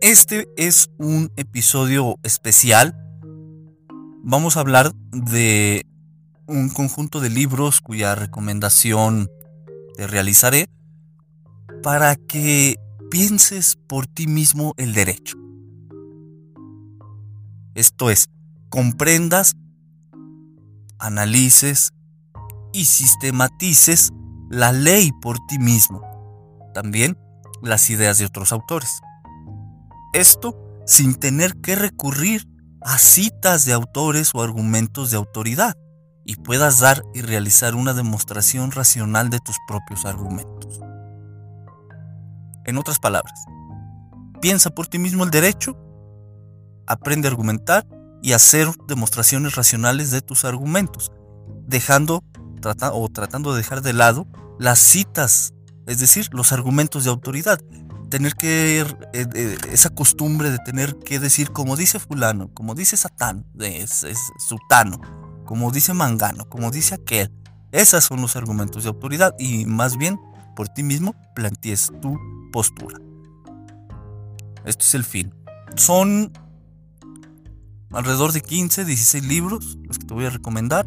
Este es un episodio especial. Vamos a hablar de un conjunto de libros cuya recomendación te realizaré para que pienses por ti mismo el derecho. Esto es, comprendas, analices y sistematices la ley por ti mismo. También las ideas de otros autores. Esto sin tener que recurrir a citas de autores o argumentos de autoridad y puedas dar y realizar una demostración racional de tus propios argumentos. En otras palabras, piensa por ti mismo el derecho, aprende a argumentar y hacer demostraciones racionales de tus argumentos, dejando o tratando de dejar de lado las citas, es decir, los argumentos de autoridad. Tener que, eh, eh, esa costumbre de tener que decir como dice fulano, como dice Satán, es, es Sutano, como dice Mangano, como dice aquel. Esos son los argumentos de autoridad y más bien por ti mismo plantees tu postura. Este es el fin. Son alrededor de 15, 16 libros los que te voy a recomendar.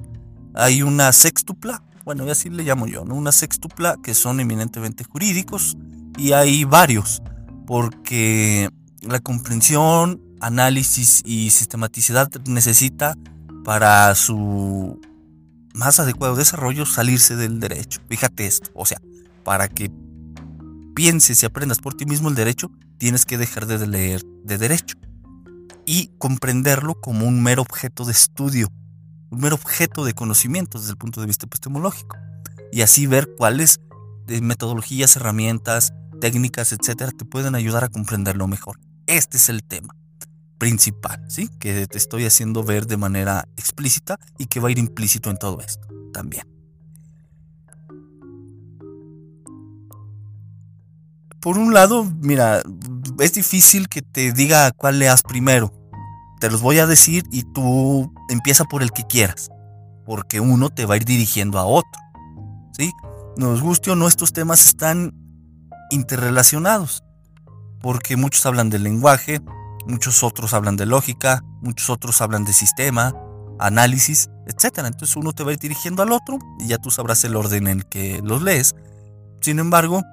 Hay una sextupla, bueno, así le llamo yo, ¿no? Una sextupla que son eminentemente jurídicos y hay varios, porque la comprensión, análisis y sistematicidad necesita para su más adecuado desarrollo salirse del derecho. Fíjate esto, o sea, para que pienses y aprendas por ti mismo el derecho, tienes que dejar de leer de derecho y comprenderlo como un mero objeto de estudio, un mero objeto de conocimiento desde el punto de vista epistemológico. Y así ver cuáles metodologías, herramientas, técnicas, etcétera, te pueden ayudar a comprenderlo mejor. Este es el tema principal, ¿sí? Que te estoy haciendo ver de manera explícita y que va a ir implícito en todo esto también. Por un lado, mira, es difícil que te diga cuál leas primero. Te los voy a decir y tú empieza por el que quieras, porque uno te va a ir dirigiendo a otro. ¿Sí? Nos guste o no, estos temas están interrelacionados, porque muchos hablan del lenguaje, muchos otros hablan de lógica, muchos otros hablan de sistema, análisis, etc. Entonces uno te va a ir dirigiendo al otro y ya tú sabrás el orden en el que los lees. Sin embargo,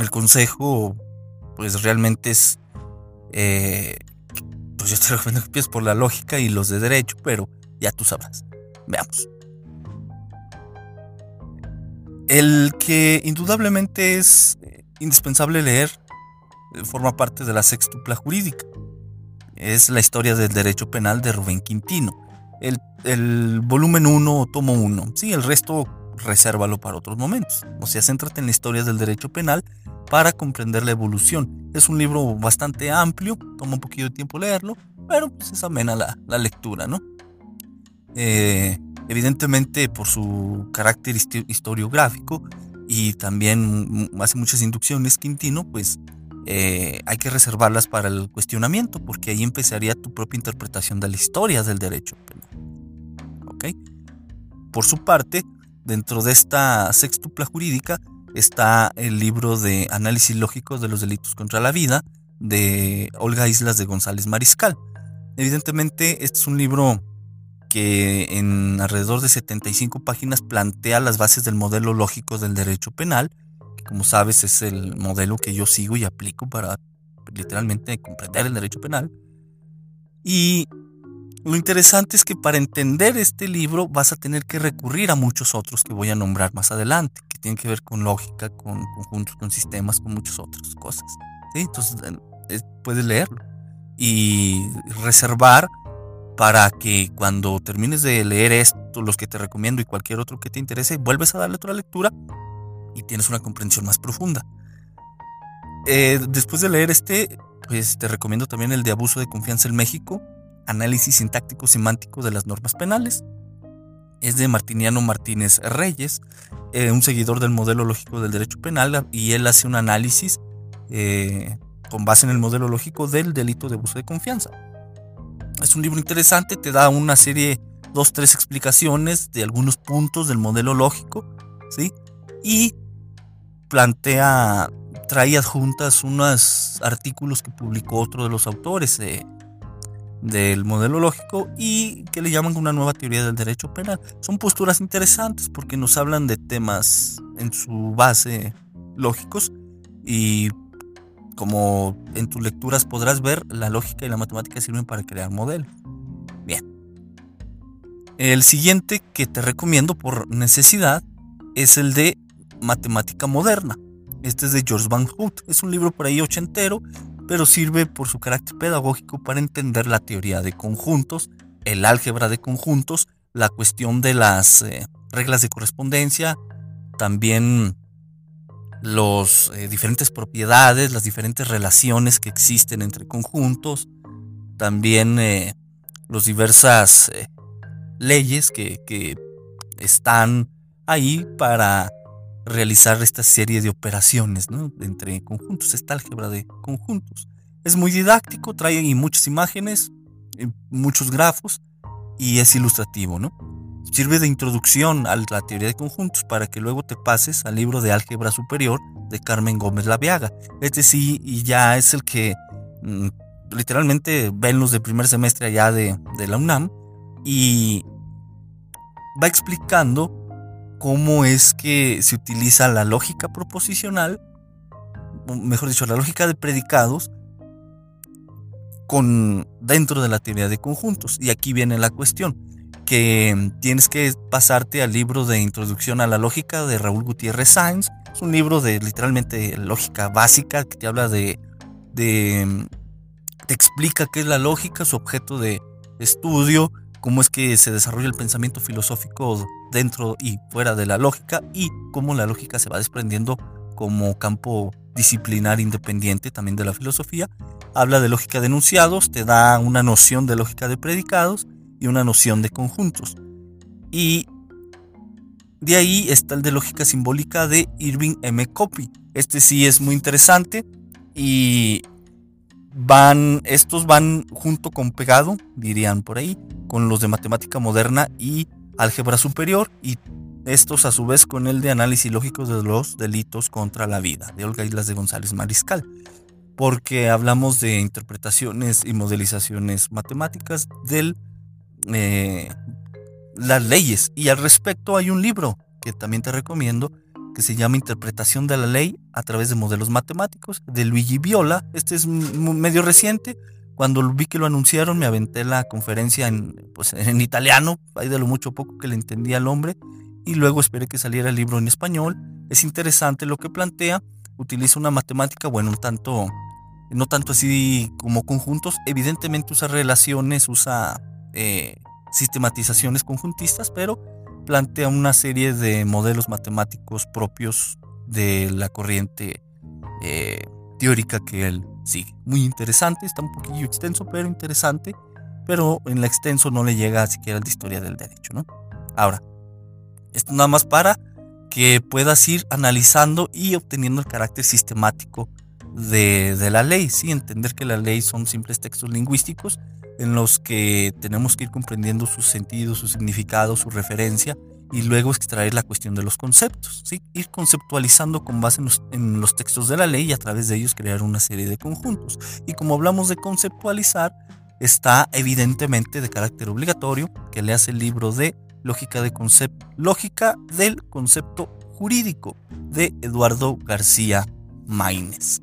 el consejo, pues realmente es, eh, pues yo te recomiendo que empieces por la lógica y los de derecho, pero ya tú sabrás. Veamos. El que indudablemente es indispensable leer forma parte de la sextupla jurídica. Es la historia del derecho penal de Rubén Quintino. El, volumen 1 o tomo 1. Sí, el resto resérvalo para otros momentos. O sea, céntrate en la historia del derecho penal para comprender la evolución. Es un libro bastante amplio, toma un poquito de tiempo leerlo, pero pues es amena la, la lectura, ¿no? Eh, evidentemente por su carácter historiográfico y también hace muchas inducciones Quintino, pues eh, hay que reservarlas para el cuestionamiento, porque ahí empezaría tu propia interpretación de la historia del derecho ¿Ok? Por su parte, dentro de esta sextupla jurídica está el libro de Análisis Lógico de los Delitos contra la Vida de Olga Islas de González Mariscal. Evidentemente, este es un libro que en alrededor de 75 páginas plantea las bases del modelo lógico del derecho penal, que como sabes es el modelo que yo sigo y aplico para literalmente comprender el derecho penal. Y lo interesante es que para entender este libro vas a tener que recurrir a muchos otros que voy a nombrar más adelante, que tienen que ver con lógica, con conjuntos, con sistemas, con muchas otras cosas. Entonces eh, puedes leerlo y reservar para que cuando termines de leer esto, los que te recomiendo y cualquier otro que te interese, vuelves a darle otra lectura y tienes una comprensión más profunda. Eh, después de leer este, pues te recomiendo también el de abuso de confianza en México, análisis sintáctico semántico de las normas penales. Es de Martiniano Martínez Reyes, eh, un seguidor del modelo lógico del derecho penal, y él hace un análisis eh, con base en el modelo lógico del delito de abuso de confianza. Es un libro interesante, te da una serie, dos, tres explicaciones de algunos puntos del modelo lógico, ¿sí? Y plantea, trae adjuntas unos artículos que publicó otro de los autores, eh, del modelo lógico y que le llaman una nueva teoría del derecho penal. Son posturas interesantes porque nos hablan de temas en su base lógicos y como en tus lecturas podrás ver, la lógica y la matemática sirven para crear modelos. Bien. El siguiente que te recomiendo por necesidad es el de Matemática Moderna. Este es de George Van Hout. Es un libro por ahí ochentero pero sirve por su carácter pedagógico para entender la teoría de conjuntos, el álgebra de conjuntos, la cuestión de las eh, reglas de correspondencia, también las eh, diferentes propiedades, las diferentes relaciones que existen entre conjuntos, también eh, las diversas leyes que, que están ahí para realizar esta serie de operaciones entre conjuntos, esta álgebra de conjuntos. Es muy didáctico, trae muchas imágenes, muchos grafos y es ilustrativo, ¿no? Sirve de introducción a la teoría de conjuntos para que luego te pases al libro de álgebra superior de Carmen Gómez Laviaga. Este sí, y ya es el que mm, literalmente ven los de primer semestre allá de, la UNAM y va explicando cómo es que se utiliza la lógica proposicional, mejor dicho, la lógica de predicados, con, dentro de la teoría de conjuntos. Y aquí viene la cuestión, que tienes que pasarte al libro de Introducción a la Lógica de Raúl Gutiérrez Sáenz. Es un libro de literalmente lógica básica que te habla de, de te explica qué es la lógica, su objeto de estudio, cómo es que se desarrolla el pensamiento filosófico dentro y fuera de la lógica y cómo la lógica se va desprendiendo como campo disciplinar independiente también de la filosofía. Habla de lógica de enunciados, te da una noción de lógica de predicados y una noción de conjuntos. Y de ahí está el de lógica simbólica de Irving M. Copy. Este sí es muy interesante y van, estos van junto con pegado, dirían por ahí, con los de matemática moderna y álgebra superior y estos a su vez con el de análisis lógico de los delitos contra la vida de Olga Islas de González Mariscal, porque hablamos de interpretaciones y modelizaciones matemáticas de eh, las leyes. Y al respecto hay un libro que también te recomiendo que se llama Interpretación de la Ley a través de modelos matemáticos de Luigi Viola. Este es medio reciente, cuando vi que lo anunciaron, me aventé la conferencia en, pues, en italiano, ahí de lo mucho poco que le entendía al hombre, y luego esperé que saliera el libro en español. Es interesante lo que plantea, utiliza una matemática, bueno, un tanto, no tanto así como conjuntos, evidentemente usa relaciones, usa eh, sistematizaciones conjuntistas, pero plantea una serie de modelos matemáticos propios de la corriente eh, teórica que él sigue. Muy interesante, está un poquillo extenso, pero interesante. Pero en la extenso no le llega siquiera la historia del derecho, ¿no? Ahora, esto nada más para que puedas ir analizando y obteniendo el carácter sistemático de, la ley, ¿sí? Entender que la ley son simples textos lingüísticos en los que tenemos que ir comprendiendo su sentido, su significado, su referencia y luego extraer la cuestión de los conceptos, ¿sí? ir conceptualizando con base en los, textos de la ley y a través de ellos crear una serie de conjuntos. Y como hablamos de conceptualizar, está evidentemente de carácter obligatorio que leas el libro de Lógica, de concepto, Lógica del Concepto Jurídico de Eduardo García Maínez.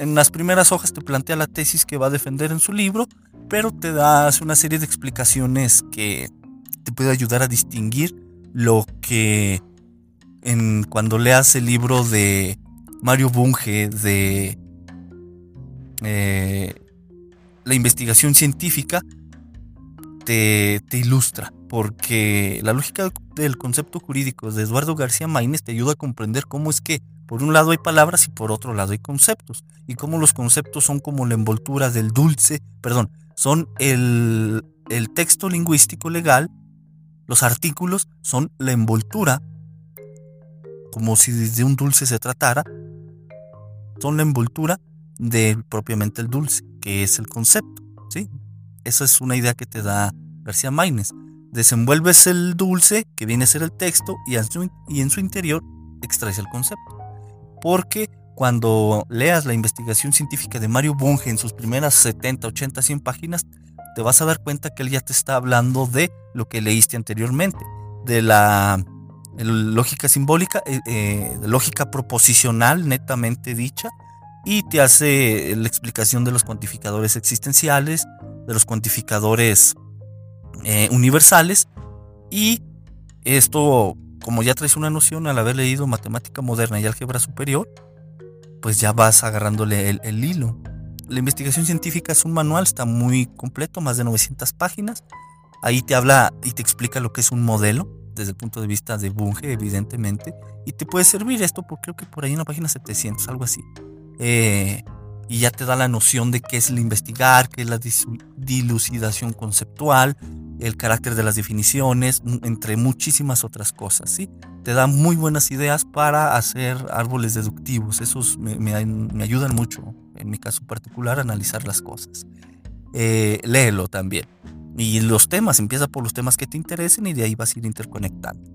En las primeras hojas te plantea la tesis que va a defender en su libro, pero te da una serie de explicaciones que te puede ayudar a distinguir lo que en, cuando leas el libro de Mario Bunge de eh, la investigación científica te, ilustra, porque la lógica del concepto jurídico de Eduardo García Maínez te ayuda a comprender cómo es que por un lado hay palabras y por otro lado hay conceptos, y cómo los conceptos son como la envoltura del dulce, perdón, son el, el texto lingüístico legal los artículos son la envoltura, como si de un dulce se tratara, son la envoltura de propiamente el dulce, que es el concepto. ¿sí? Esa es una idea que te da García Maínez. Desenvuelves el dulce, que viene a ser el texto, y en su, y en su interior extraes el concepto. Porque cuando leas la investigación científica de Mario Bunge en sus primeras 70, 80, 100 páginas, te vas a dar cuenta que él ya te está hablando de lo que leíste anteriormente, de la lógica simbólica, eh, eh, lógica proposicional netamente dicha, y te hace la explicación de los cuantificadores existenciales, de los cuantificadores eh, universales, y esto, como ya traes una noción al haber leído matemática moderna y álgebra superior, pues ya vas agarrándole el hilo. La investigación científica es un manual, está muy completo, más de 900 páginas. Ahí te habla y te explica lo que es un modelo desde el punto de vista de Bunge, evidentemente. Y te puede servir esto, porque creo que por ahí en la página 700, algo así. Eh, y ya te da la noción de qué es el investigar, qué es la dilucidación conceptual, el carácter de las definiciones, entre muchísimas otras cosas, ¿sí? Te da muy buenas ideas para hacer árboles deductivos, esos me ayudan mucho en mi caso particular, analizar las cosas. Eh, léelo también. Y los temas, empieza por los temas que te interesen y de ahí vas a ir interconectando.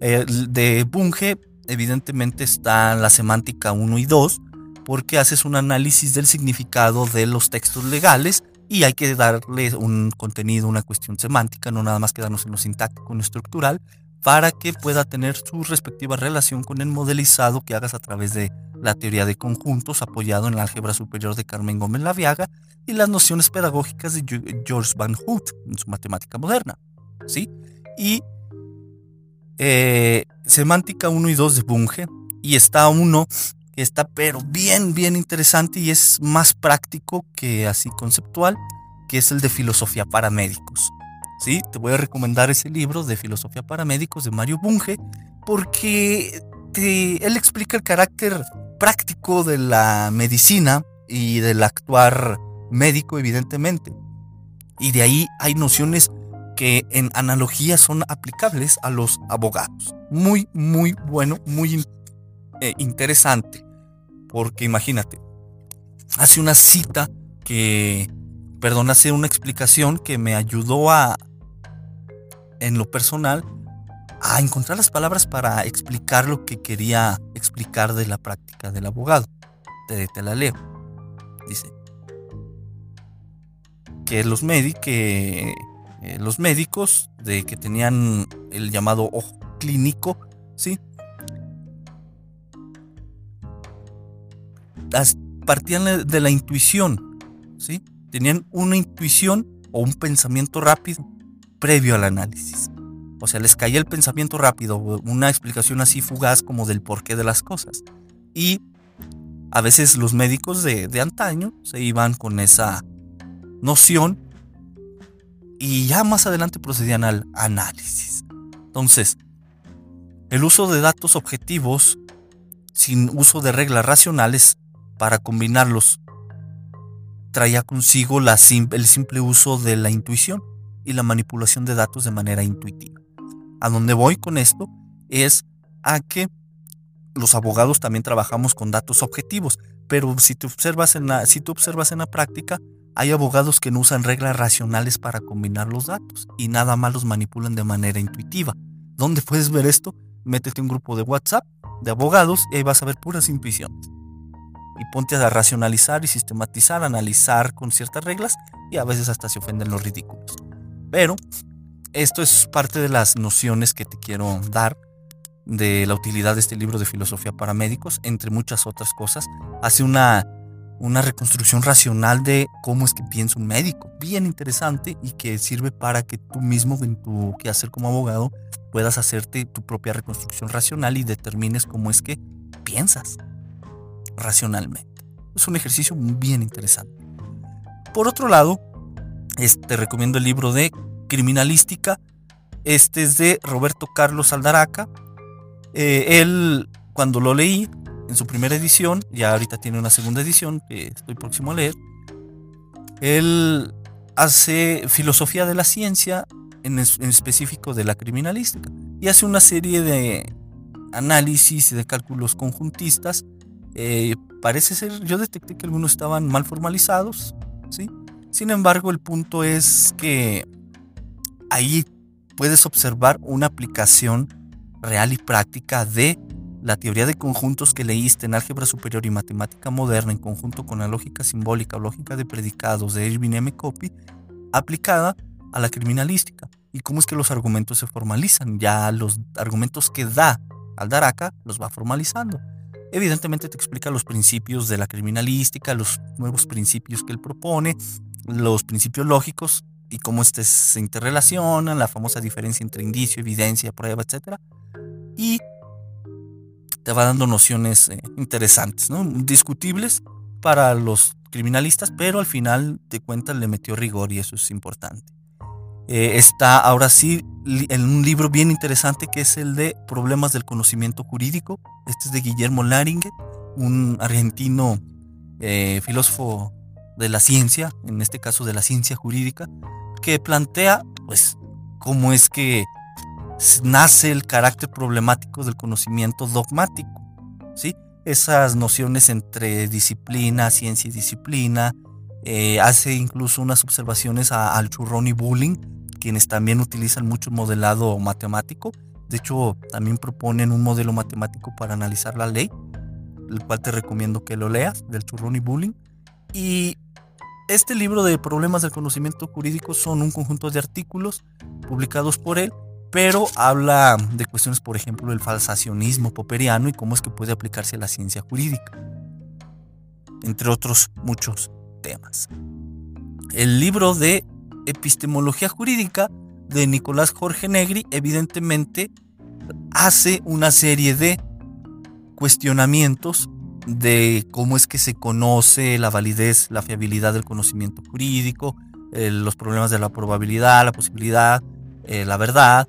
Eh, de Bunge, evidentemente está la semántica 1 y 2, porque haces un análisis del significado de los textos legales y hay que darle un contenido, una cuestión semántica, no nada más quedarnos en lo sintáctico, en lo estructural, para que pueda tener su respectiva relación con el modelizado que hagas a través de la teoría de conjuntos apoyado en la álgebra superior de Carmen Gómez Laviaga y las nociones pedagógicas de George Van Hoot en su matemática moderna. ¿sí? Y eh, semántica 1 y 2 de Bunge y está uno está pero bien, bien interesante y es más práctico que así conceptual, que es el de filosofía para médicos. ¿sí? Te voy a recomendar ese libro de filosofía para médicos de Mario Bunge porque él explica el carácter práctico de la medicina y del actuar médico, evidentemente. Y de ahí hay nociones que en analogía son aplicables a los abogados. Muy, muy bueno, muy eh, interesante. Porque imagínate, hace una cita que, perdón, hace una explicación que me ayudó a, en lo personal, a encontrar las palabras para explicar lo que quería explicar de la práctica del abogado. Te, la leo. Dice que los, eh, los médicos de que tenían el llamado ojo clínico, ¿sí? Partían de la intuición, ¿sí? Tenían una intuición o un pensamiento rápido previo al análisis. O sea, les caía el pensamiento rápido, una explicación así fugaz como del porqué de las cosas. Y a veces los médicos de, antaño se iban con esa noción y ya más adelante procedían al análisis. Entonces, el uso de datos objetivos sin uso de reglas racionales para combinarlos traía consigo el simple uso de la intuición y la manipulación de datos de manera intuitiva. A donde voy con esto es a que los abogados también trabajamos con datos objetivos, pero si tú observas en la, si observas en la práctica, hay abogados que no usan reglas racionales para combinar los datos y nada más los manipulan de manera intuitiva. ¿Dónde puedes ver esto? Métete un grupo de WhatsApp de abogados y ahí vas a ver puras intuiciones. Y ponte a racionalizar y sistematizar, analizar con ciertas reglas y a veces hasta se ofenden los ridículos. Pero esto es parte de las nociones que te quiero dar de la utilidad de este libro de filosofía para médicos, entre muchas otras cosas. Hace una, una reconstrucción racional de cómo es que piensa un médico, bien interesante y que sirve para que tú mismo en tu quehacer como abogado puedas hacerte tu propia reconstrucción racional y determines cómo es que piensas racionalmente. Es un ejercicio bien interesante. Por otro lado, te recomiendo el libro de Criminalística. Este es de Roberto Carlos Aldaraca. Eh, él, cuando lo leí en su primera edición, ya ahorita tiene una segunda edición que estoy próximo a leer, él hace filosofía de la ciencia, en, específico de la criminalística, y hace una serie de análisis y de cálculos conjuntistas. Eh, parece ser, yo detecté que algunos estaban mal formalizados, ¿sí? Sin embargo, el punto es que ahí puedes observar una aplicación real y práctica de la teoría de conjuntos que leíste en álgebra superior y matemática moderna en conjunto con la lógica simbólica o lógica de predicados de Irving M. Copy aplicada a la criminalística y cómo es que los argumentos se formalizan. Ya los argumentos que da al acá los va formalizando. Evidentemente te explica los principios de la criminalística, los nuevos principios que él propone, los principios lógicos y cómo este se interrelacionan, la famosa diferencia entre indicio, evidencia, prueba, etc. Y te va dando nociones eh, interesantes, ¿no? discutibles para los criminalistas, pero al final de cuentas le metió rigor y eso es importante. Eh, está ahora sí en un libro bien interesante que es el de Problemas del Conocimiento Jurídico. Este es de Guillermo Laringue, un argentino eh, filósofo de la ciencia, en este caso de la ciencia jurídica, que plantea, pues, cómo es que nace el carácter problemático del conocimiento dogmático, ¿sí? Esas nociones entre disciplina, ciencia y disciplina, eh, hace incluso unas observaciones a, al churrón y bullying, quienes también utilizan mucho modelado matemático. De hecho, también proponen un modelo matemático para analizar la ley, el cual te recomiendo que lo leas, del churrón y bullying. Y este libro de problemas del conocimiento jurídico son un conjunto de artículos publicados por él, pero habla de cuestiones, por ejemplo, del falsacionismo popperiano y cómo es que puede aplicarse a la ciencia jurídica, entre otros muchos temas. El libro de epistemología jurídica de Nicolás Jorge Negri evidentemente hace una serie de cuestionamientos de cómo es que se conoce la validez, la fiabilidad del conocimiento jurídico, eh, los problemas de la probabilidad, la posibilidad, eh, la verdad,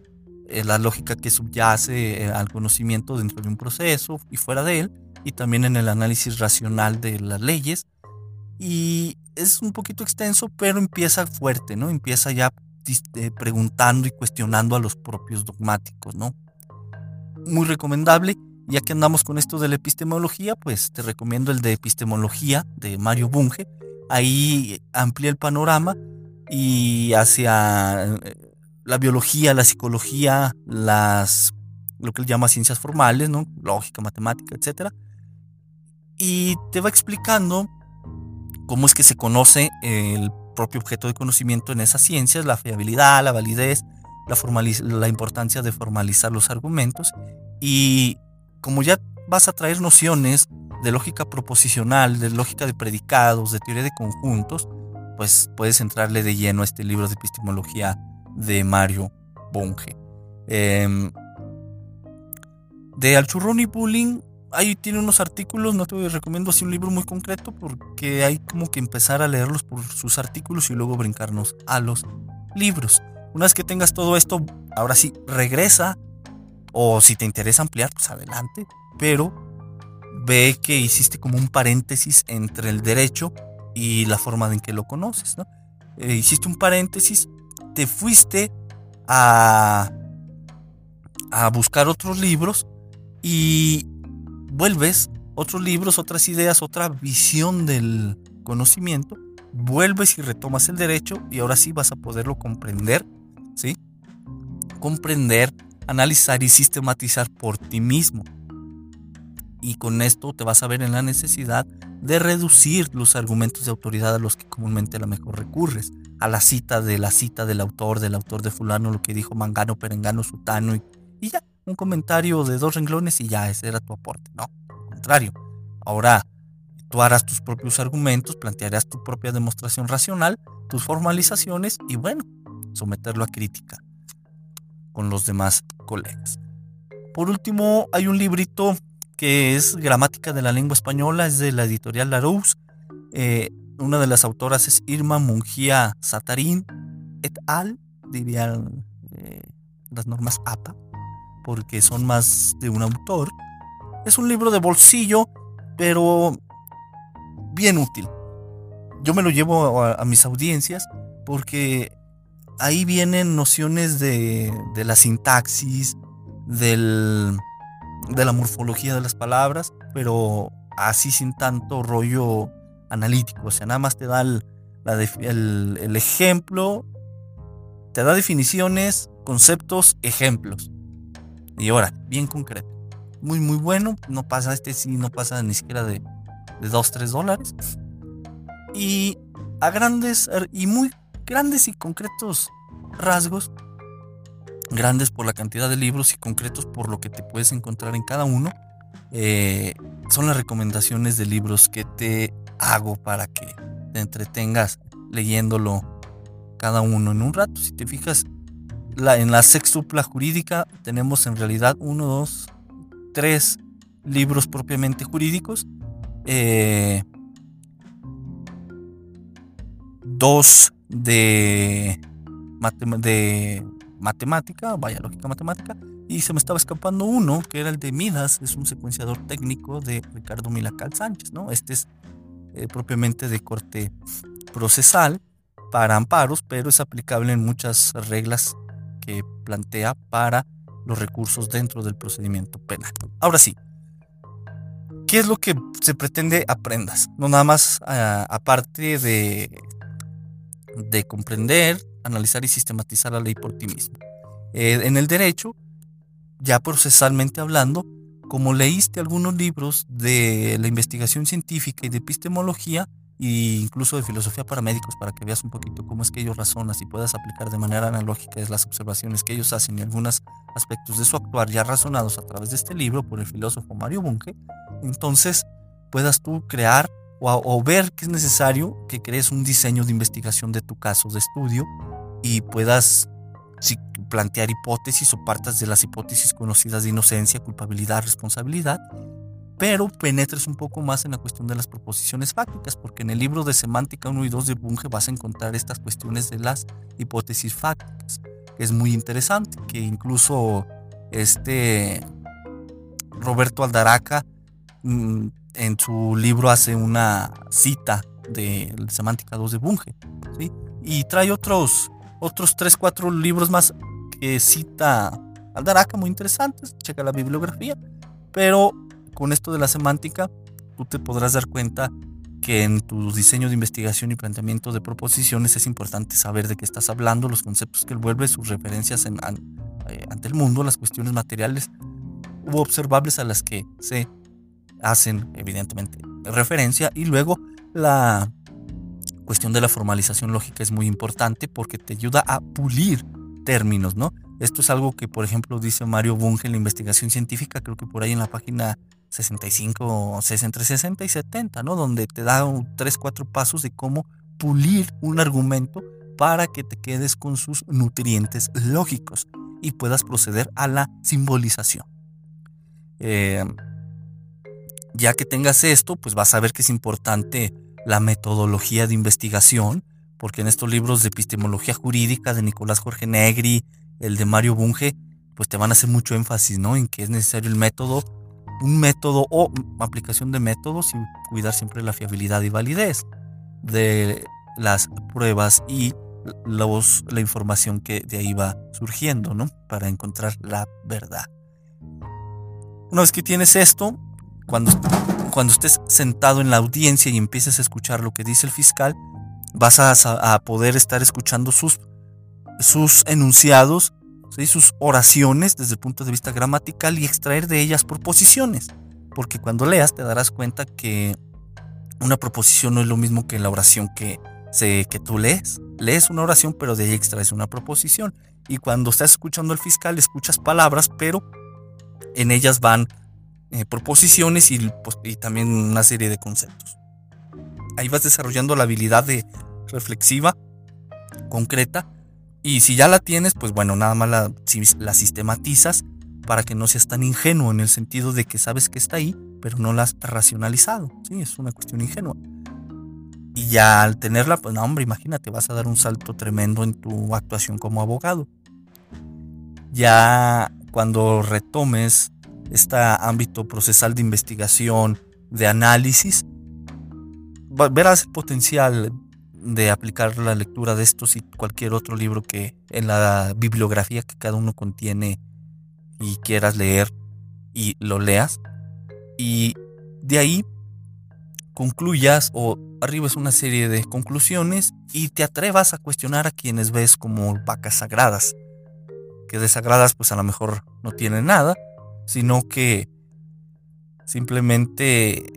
eh, la lógica que subyace al conocimiento dentro de un proceso y fuera de él, y también en el análisis racional de las leyes. Y es un poquito extenso, pero empieza fuerte, ¿no? Empieza ya preguntando y cuestionando a los propios dogmáticos, ¿no? Muy recomendable ya que andamos con esto de la epistemología, pues te recomiendo el de epistemología de Mario Bunge. Ahí amplía el panorama y hacia eh, la biología, la psicología, las lo que él llama ciencias formales, ¿no? Lógica, matemática, etc. Y te va explicando cómo es que se conoce el propio objeto de conocimiento en esas ciencias, la fiabilidad, la validez, la, la importancia de formalizar los argumentos y como ya vas a traer nociones de lógica proposicional, de lógica de predicados, de teoría de conjuntos, pues puedes entrarle de lleno a este libro de epistemología de Mario Bunge. Em, de Alchurrón y Bullying, ahí tiene unos artículos, no te recomiendo así un libro muy concreto porque hay como que empezar a leerlos por sus artículos y luego brincarnos a los libros. Una vez que tengas todo esto, ahora sí, regresa o si te interesa ampliar, pues adelante. Pero ve que hiciste como un paréntesis entre el derecho y la forma en que lo conoces. ¿no? Eh, hiciste un paréntesis, te fuiste a, a buscar otros libros y vuelves otros libros, otras ideas, otra visión del conocimiento, vuelves y retomas el derecho y ahora sí vas a poderlo comprender, ¿sí? Comprender analizar y sistematizar por ti mismo. Y con esto te vas a ver en la necesidad de reducir los argumentos de autoridad a los que comúnmente a lo mejor recurres. A la cita de la cita del autor, del autor de fulano, lo que dijo Mangano, Perengano, Sutano y, y ya, un comentario de dos renglones y ya, ese era tu aporte. No, al contrario. Ahora tú harás tus propios argumentos, plantearás tu propia demostración racional, tus formalizaciones y bueno, someterlo a crítica con los demás colegas. Por último, hay un librito que es Gramática de la Lengua Española, es de la editorial Larousse. Eh, una de las autoras es Irma Mungía Satarín et al, dirían eh, las normas APA, porque son más de un autor. Es un libro de bolsillo, pero bien útil. Yo me lo llevo a, mis audiencias porque ahí vienen nociones de, de la sintaxis, del, de la morfología de las palabras, pero así sin tanto rollo analítico. O sea, nada más te da el, el, ejemplo, te da definiciones, conceptos, ejemplos. Y ahora, bien concreto. Muy, muy bueno. No pasa, este sí, no pasa ni siquiera de, de 2, 3 dólares. Y a grandes y muy grandes y concretos rasgos, grandes por la cantidad de libros y concretos por lo que te puedes encontrar en cada uno, eh, son las recomendaciones de libros que te hago para que te entretengas leyéndolo cada uno en un rato. Si te fijas, en la sextupla jurídica tenemos en realidad uno, dos, tres libros propiamente jurídicos eh, dos de, de matemática, vaya lógica matemática, y se me estaba escapando uno, que era el de Midas, es un secuenciador técnico de Ricardo Milacal Sánchez, ¿no? Este es eh, propiamente de corte procesal para amparos, pero es aplicable en muchas reglas plantea para los recursos dentro del procedimiento penal. Ahora sí, ¿qué es lo que se pretende aprendas? No nada más ah, aparte de, de comprender, analizar y sistematizar la ley por ti mismo. Eh, en el derecho, ya procesalmente hablando, como leíste algunos libros de la investigación científica y de epistemología, e incluso de filosofía para médicos, para que veas un poquito cómo es que ellos razonan y puedas aplicar de manera analógica las observaciones que ellos hacen y algunos aspectos de su actuar ya razonados a través de este libro por el filósofo Mario Bunge, entonces puedas tú crear o, ver que es necesario que crees un diseño de investigación de tu caso de estudio y puedas plantear hipótesis o partas de las hipótesis conocidas de inocencia, culpabilidad, responsabilidad, pero penetres un poco más en la cuestión de las proposiciones fácticas, porque en el libro de Semántica 1 y 2 de Bunge vas a encontrar estas cuestiones de las hipótesis fácticas, que es muy interesante, que incluso este Roberto Aldaraca Mm, en su libro hace una cita de Semántica 2 de Bunge. Y trae otros, otros 3, 4 libros más que cita Aldaraca muy interesantes. Checa la bibliografía. Pero con esto de la semántica, tú te podrás dar cuenta que en tu diseño de investigación y planteamiento de proposiciones es importante saber de qué estás hablando, los conceptos que envuelve, sus referencias en, eh, ante el mundo, las cuestiones materiales u observables a las que se hacen evidentemente referencia y luego la cuestión de la formalización lógica es muy importante porque te ayuda a pulir términos, ¿no? Esto es algo que, por ejemplo, dice Mario Bunge en la investigación científica, creo que por ahí en la página 65, entre 60 y 70, ¿no? Donde te da tres, cuatro pasos de cómo pulir un argumento para que te quedes con sus nutrientes lógicos y puedas proceder a la simbolización. Eh, ya que tengas esto, pues vas a ver que es importante la metodología de investigación, porque en estos libros de epistemología jurídica de Nicolás Jorge Negri, el de Mario Bunge, pues te van a hacer mucho énfasis, ¿no? En que es necesario el método, un método o aplicación de métodos y cuidar siempre la fiabilidad y validez de las pruebas y los, la información que de ahí va surgiendo, ¿no? Para encontrar la verdad. Una vez que tienes esto, cuando, cuando estés sentado en la audiencia y empieces a escuchar lo que dice el fiscal, vas a, poder estar escuchando sus, sus enunciados sus oraciones desde el punto de vista gramatical y extraer de ellas proposiciones. Porque cuando leas te darás cuenta que una proposición no es lo mismo que la oración que, se, que tú lees. Lees una oración, pero de ahí extraes una proposición. Y cuando estás escuchando al fiscal, escuchas palabras, pero en ellas van eh, proposiciones y, pues, y también una serie de conceptos. Ahí vas desarrollando la habilidad de reflexiva, concreta, y si ya la tienes, pues bueno, nada más la, la sistematizas para que no seas tan ingenuo en el sentido de que sabes que está ahí, pero no la has racionalizado. Sí, es una cuestión ingenua. Y ya al tenerla, pues no, hombre, imagínate, vas a dar un salto tremendo en tu actuación como abogado. Ya cuando retomes este ámbito procesal de investigación, de análisis, verás el potencial de aplicar la lectura de estos y cualquier otro libro que en la bibliografía que cada uno contiene y quieras leer y lo leas. Y de ahí concluyas o arribes una serie de conclusiones y te atrevas a cuestionar a quienes ves como vacas sagradas. Que de sagradas pues a lo mejor no tienen nada, sino que simplemente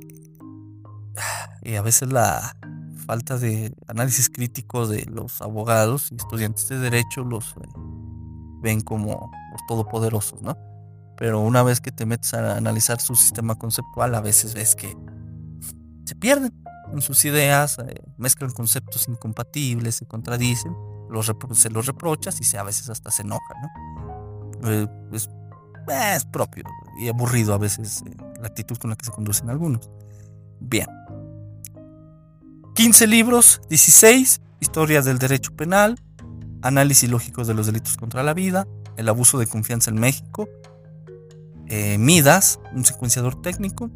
y a veces la falta de análisis crítico de los abogados y estudiantes de derecho los eh, ven como los todopoderosos, ¿no? Pero una vez que te metes a analizar su sistema conceptual, a veces ves que se pierden en sus ideas, eh, mezclan conceptos incompatibles, se contradicen, los se los reprochas y se, a veces hasta se enojan, ¿no? Eh, es, es, propio y aburrido a veces la actitud con la que se conducen algunos. Bien. 15 libros, 16, historias del derecho penal, análisis lógico de los delitos contra la vida, el abuso de confianza en México, eh, Midas, un secuenciador técnico,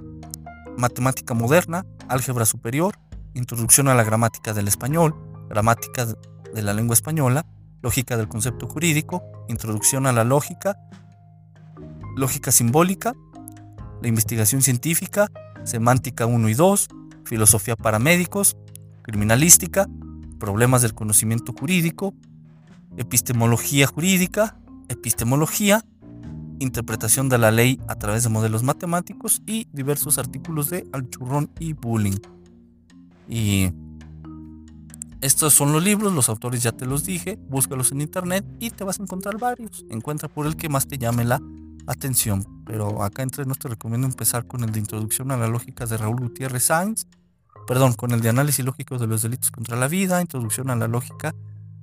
matemática moderna, álgebra superior, introducción a la gramática del español, gramática de la lengua española, lógica del concepto jurídico, introducción a la lógica, lógica simbólica, la investigación científica, semántica 1 y 2, filosofía para médicos, criminalística, problemas del conocimiento jurídico, epistemología jurídica, epistemología, interpretación de la ley a través de modelos matemáticos y diversos artículos de Alchurrón y Bullying. Y estos son los libros, los autores ya te los dije, búscalos en internet y te vas a encontrar varios. Encuentra por el que más te llame la atención. Pero acá entre nos te recomiendo empezar con el de Introducción a la Lógica de Raúl Gutiérrez Sáenz perdón, con el de análisis lógico de los delitos contra la vida, introducción a la lógica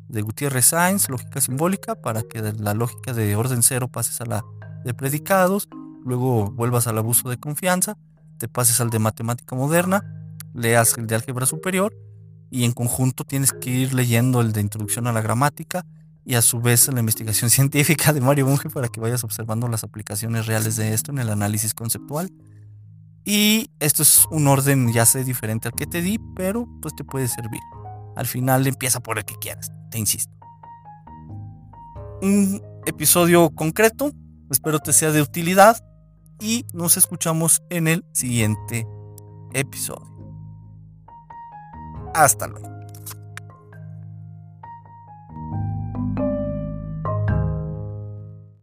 de Gutiérrez Sainz, lógica simbólica, para que de la lógica de orden cero pases a la de predicados, luego vuelvas al abuso de confianza, te pases al de matemática moderna, leas el de álgebra superior y en conjunto tienes que ir leyendo el de introducción a la gramática y a su vez la investigación científica de Mario Bunge para que vayas observando las aplicaciones reales de esto en el análisis conceptual. Y esto es un orden ya sé diferente al que te di, pero pues te puede servir. Al final empieza por el que quieras, te insisto. Un episodio concreto, espero te sea de utilidad y nos escuchamos en el siguiente episodio. Hasta luego.